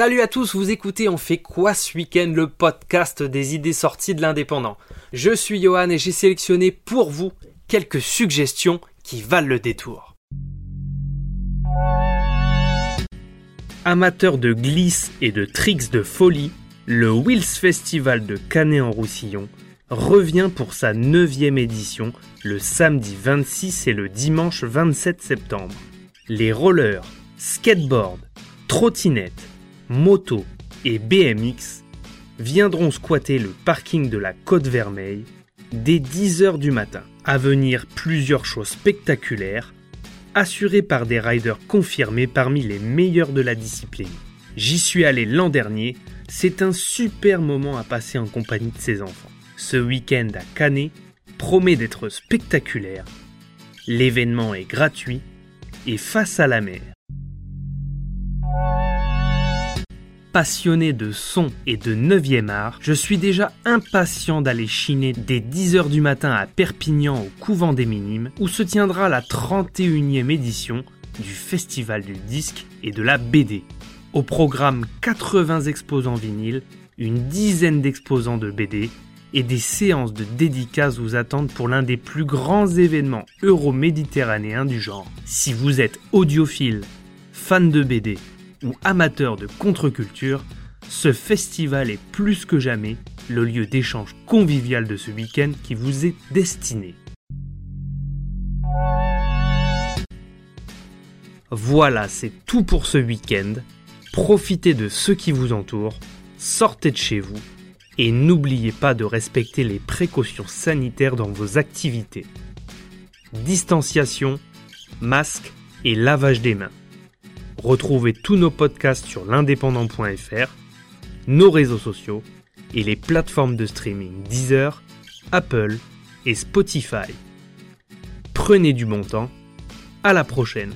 Salut à tous, vous écoutez On fait quoi ce week-end, le podcast des idées sorties de l'indépendant. Je suis Johan et j'ai sélectionné pour vous quelques suggestions qui valent le détour. Amateurs de glisse et de tricks de folie, le Wills Festival de Canet-en-Roussillon revient pour sa 9 édition le samedi 26 et le dimanche 27 septembre. Les rollers, skateboard, trottinettes, motos et BMX viendront squatter le parking de la Côte Vermeille dès 10h du matin. À venir plusieurs choses spectaculaires, assurées par des riders confirmés parmi les meilleurs de la discipline. J'y suis allé l'an dernier, c'est un super moment à passer en compagnie de ses enfants. Ce week-end à Canet promet d'être spectaculaire. L'événement est gratuit et face à la mer. Passionné de son et de 9e art, je suis déjà impatient d'aller chiner dès 10h du matin à Perpignan au couvent des Minimes où se tiendra la 31e édition du Festival du disque et de la BD. Au programme 80 exposants vinyles, une dizaine d'exposants de BD et des séances de dédicaces vous attendent pour l'un des plus grands événements euro-méditerranéens du genre. Si vous êtes audiophile, fan de BD ou amateur de contre-culture, ce festival est plus que jamais le lieu d'échange convivial de ce week-end qui vous est destiné. Voilà, c'est tout pour ce week-end. Profitez de ce qui vous entoure, sortez de chez vous et n'oubliez pas de respecter les précautions sanitaires dans vos activités. Distanciation, masque et lavage des mains. Retrouvez tous nos podcasts sur l'indépendant.fr, nos réseaux sociaux et les plateformes de streaming Deezer, Apple et Spotify. Prenez du bon temps. À la prochaine.